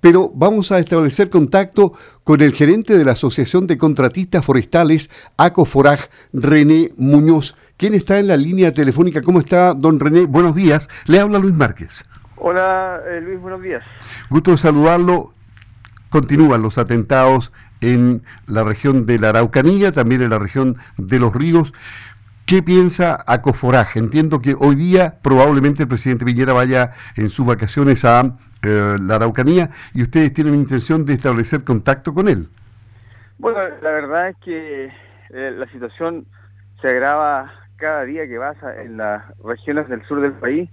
pero vamos a establecer contacto con el gerente de la Asociación de Contratistas Forestales, ACOFORAG, René Muñoz, quien está en la línea telefónica. ¿Cómo está, don René? Buenos días. Le habla Luis Márquez. Hola, eh, Luis, buenos días. Gusto de saludarlo. Continúan los atentados en la región de la Araucanía, también en la región de los ríos. ¿Qué piensa Acoforaj? Entiendo que hoy día probablemente el presidente Piñera vaya en sus vacaciones a eh, la Araucanía y ustedes tienen intención de establecer contacto con él. Bueno, la verdad es que eh, la situación se agrava cada día que pasa en las regiones del sur del país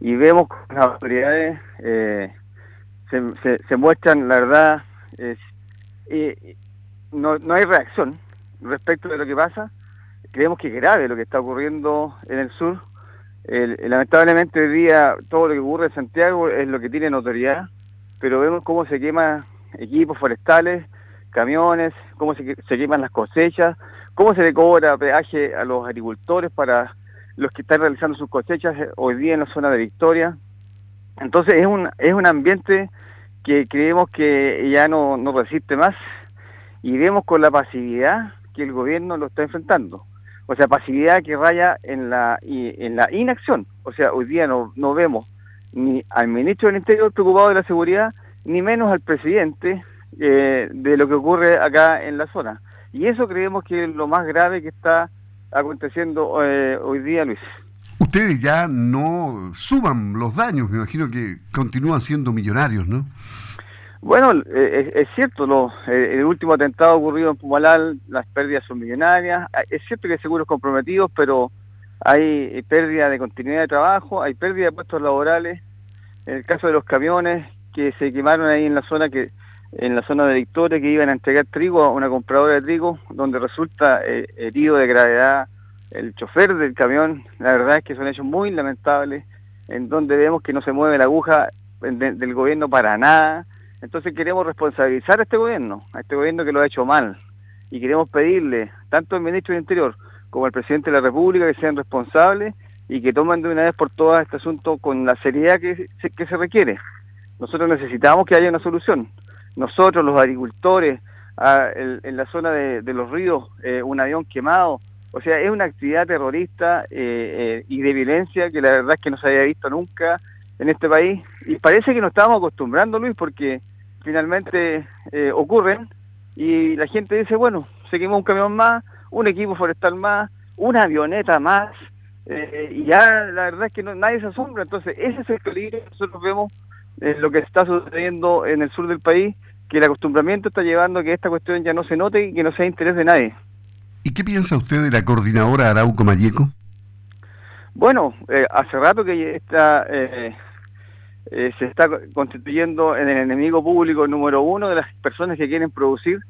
y vemos que las autoridades eh, se, muestran, la verdad, no, no hay reacción respecto de lo que pasa creemos que es grave lo que está ocurriendo en el sur. Lamentablemente hoy día todo lo que ocurre en Santiago es lo que tiene notoriedad, pero vemos cómo se queman equipos forestales, camiones, cómo se, queman las cosechas, cómo se le cobra peaje a los agricultores para los que están realizando sus cosechas hoy día en la zona de Victoria. Entonces es un, es un ambiente que creemos que ya no, no resiste más y vemos con la pasividad que el gobierno lo está enfrentando o sea, pasividad que raya en la, en la inacción. O sea, hoy día no, no vemos ni al ministro del Interior preocupado de la seguridad, ni menos al presidente eh, de lo que ocurre acá en la zona. Y eso creemos que es lo más grave que está aconteciendo eh, hoy día, Luis. Ustedes ya no suman los daños, me imagino que continúan siendo millonarios, ¿no? Bueno, eh, es, cierto, lo, eh, el último atentado ocurrido en Pumalal, las pérdidas son millonarias. Ah, es cierto que hay seguros comprometidos, pero hay pérdida de continuidad de trabajo, hay pérdida de puestos laborales. En el caso de los camiones que se quemaron ahí en la zona que en la zona de Victoria que iban a entregar trigo a una compradora de trigo, donde resulta eh, herido de gravedad el chofer del camión. La verdad es que son hechos muy lamentables, en donde vemos que no se mueve la aguja del gobierno para nada entonces queremos responsabilizar a este gobierno, a este gobierno que lo ha hecho mal, y queremos pedirle, tanto al ministro del Interior como al presidente de la República, que sean responsables y que tomen de una vez por todas este asunto con la seriedad que se, requiere. Nosotros necesitamos que haya una solución. Nosotros, los agricultores, en la zona de, los ríos, eh, un avión quemado, o sea, es una actividad terrorista eh, eh, y de violencia que la verdad es que no se había visto nunca en este país y parece que nos estábamos acostumbrando, Luis, porque finalmente eh, ocurren y la gente dice, bueno, seguimos un camión más, un equipo forestal más, una avioneta más, eh, y ya la verdad es que no, nadie se asombra. Entonces, ese es el peligro que nosotros vemos en lo que está sucediendo en el sur del país, que el acostumbramiento está llevando a que esta cuestión ya no se note y que no sea interés de nadie. ¿Y qué piensa usted de la coordinadora Arauco Mayeco? Bueno, eh, hace rato que está eh, se está constituyendo en el enemigo público número uno de las personas que quieren producir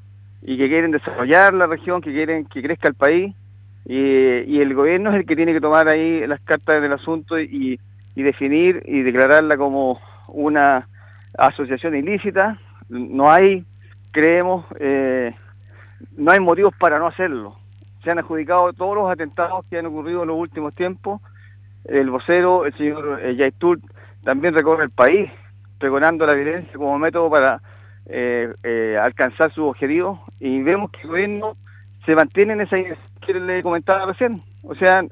y que quieren desarrollar la región, que quieren que crezca el país, y, el gobierno es el que tiene que tomar ahí las cartas del asunto y, definir y declararla como una asociación ilícita. No hay, creemos, eh, no hay motivos para no hacerlo. Se han adjudicado todos los atentados que han ocurrido en los últimos tiempos. El vocero, el señor eh, Yaitul, también recorre el país, pregonando la violencia como método para eh, eh, alcanzar su objetivo y vemos que el gobierno se mantiene en esa que le comentaba recién. O sea,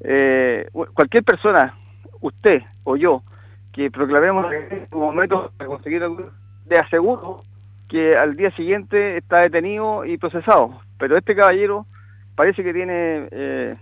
eh, cualquier persona, usted o yo, que proclamemos como método para conseguir algo, le aseguro que al día siguiente está detenido y procesado. Pero este caballero parece que tiene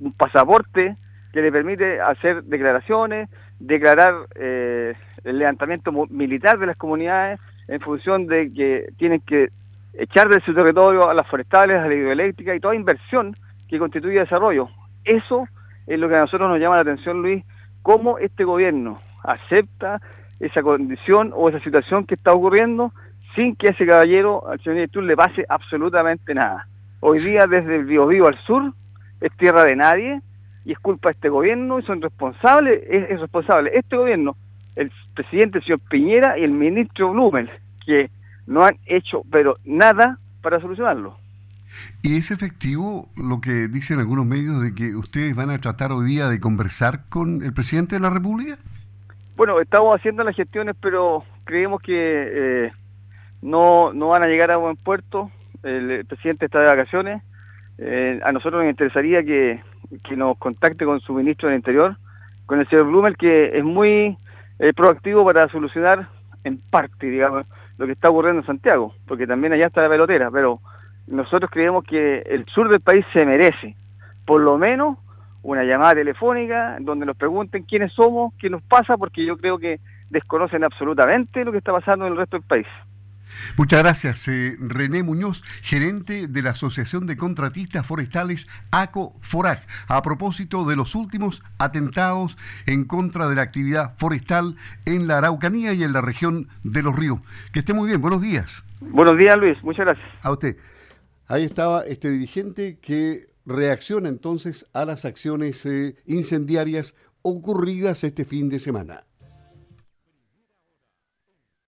un pasaporte que le permite hacer declaraciones, declarar eh, el levantamiento militar de las comunidades en función de que tienen que echar de su territorio a las forestales, a la hidroeléctrica y toda inversión que constituye desarrollo. Eso es lo que a nosotros nos llama la atención, Luis, cómo este gobierno acepta esa condición o esa situación que está ocurriendo sin que a ese caballero, al señor director, le pase absolutamente nada. Hoy día desde el Biobío al sur es tierra de nadie, y es culpa de este gobierno y son responsables, es, responsable este gobierno, el presidente señor Piñera y el ministro Blumel, que no han hecho pero nada para solucionarlo. ¿Y es efectivo lo que dicen algunos medios de que ustedes van a tratar hoy día de conversar con el presidente de la República? Bueno, estamos haciendo las gestiones, pero creemos que eh, no, no van a llegar a buen puerto. El, presidente está de vacaciones. Eh, a nosotros nos interesaría que, nos contacte con su ministro del Interior, con el señor Blumel, que es muy eh, proactivo para solucionar en parte, digamos, lo que está ocurriendo en Santiago, porque también allá está la pelotera, pero nosotros creemos que el sur del país se merece, por lo menos, una llamada telefónica donde nos pregunten quiénes somos, qué nos pasa, porque yo creo que desconocen absolutamente lo que está pasando en el resto del país. Muchas gracias, eh, René Muñoz, gerente de la Asociación de Contratistas Forestales ACO FORAG, a propósito de los últimos atentados en contra de la actividad forestal en la Araucanía y en la región de los ríos. Que esté muy bien, buenos días. Buenos días, Luis, muchas gracias. A usted. Ahí estaba este dirigente que reacciona entonces a las acciones eh, incendiarias ocurridas este fin de semana.